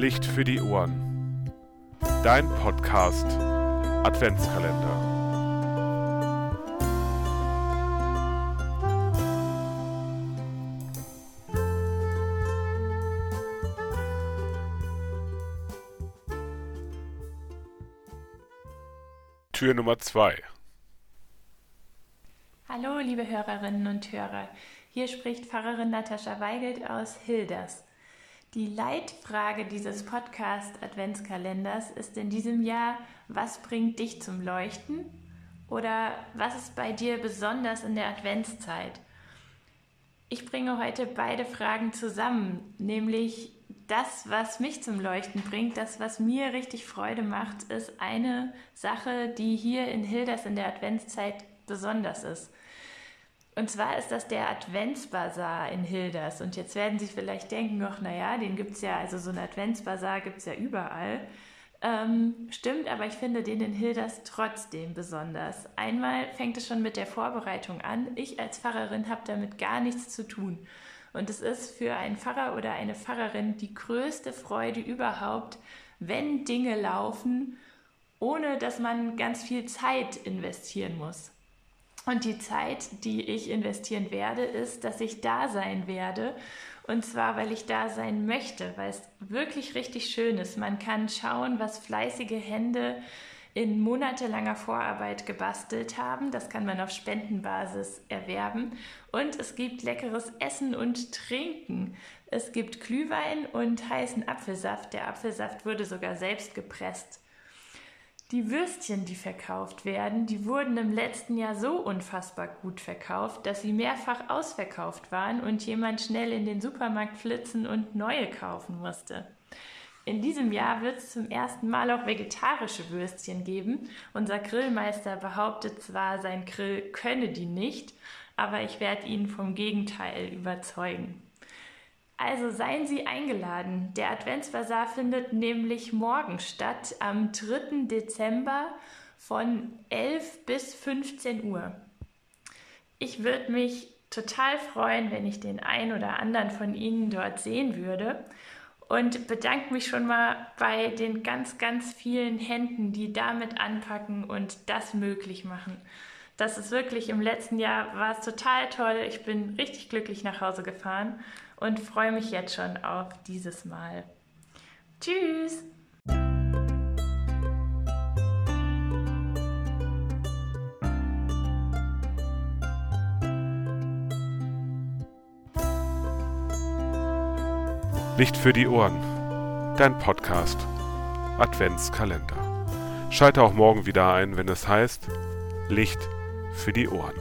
Licht für die Ohren. Dein Podcast Adventskalender. Tür Nummer 2. Hallo, liebe Hörerinnen und Hörer. Hier spricht Pfarrerin Natascha Weigelt aus Hilders. Die Leitfrage dieses Podcast Adventskalenders ist in diesem Jahr, was bringt dich zum Leuchten? Oder was ist bei dir besonders in der Adventszeit? Ich bringe heute beide Fragen zusammen, nämlich das, was mich zum Leuchten bringt, das, was mir richtig Freude macht, ist eine Sache, die hier in Hilders in der Adventszeit besonders ist. Und zwar ist das der Adventsbasar in Hilders. Und jetzt werden Sie vielleicht denken, ach naja, den gibt es ja, also so ein Adventsbasar gibt es ja überall. Ähm, stimmt, aber ich finde den in Hilders trotzdem besonders. Einmal fängt es schon mit der Vorbereitung an. Ich als Pfarrerin habe damit gar nichts zu tun. Und es ist für einen Pfarrer oder eine Pfarrerin die größte Freude überhaupt, wenn Dinge laufen, ohne dass man ganz viel Zeit investieren muss. Und die Zeit, die ich investieren werde, ist, dass ich da sein werde. Und zwar, weil ich da sein möchte, weil es wirklich richtig schön ist. Man kann schauen, was fleißige Hände in monatelanger Vorarbeit gebastelt haben. Das kann man auf Spendenbasis erwerben. Und es gibt leckeres Essen und Trinken. Es gibt Glühwein und heißen Apfelsaft. Der Apfelsaft wurde sogar selbst gepresst. Die Würstchen, die verkauft werden, die wurden im letzten Jahr so unfassbar gut verkauft, dass sie mehrfach ausverkauft waren und jemand schnell in den Supermarkt flitzen und neue kaufen musste. In diesem Jahr wird es zum ersten Mal auch vegetarische Würstchen geben. Unser Grillmeister behauptet zwar, sein Grill könne die nicht, aber ich werde ihn vom Gegenteil überzeugen. Also seien Sie eingeladen. Der Adventsbasar findet nämlich morgen statt, am 3. Dezember von 11 bis 15 Uhr. Ich würde mich total freuen, wenn ich den einen oder anderen von Ihnen dort sehen würde und bedanke mich schon mal bei den ganz, ganz vielen Händen, die damit anpacken und das möglich machen. Das ist wirklich im letzten Jahr war es total toll. Ich bin richtig glücklich nach Hause gefahren und freue mich jetzt schon auf dieses Mal. Tschüss! Licht für die Ohren. Dein Podcast Adventskalender. Schalte auch morgen wieder ein, wenn es heißt Licht für die Ohren.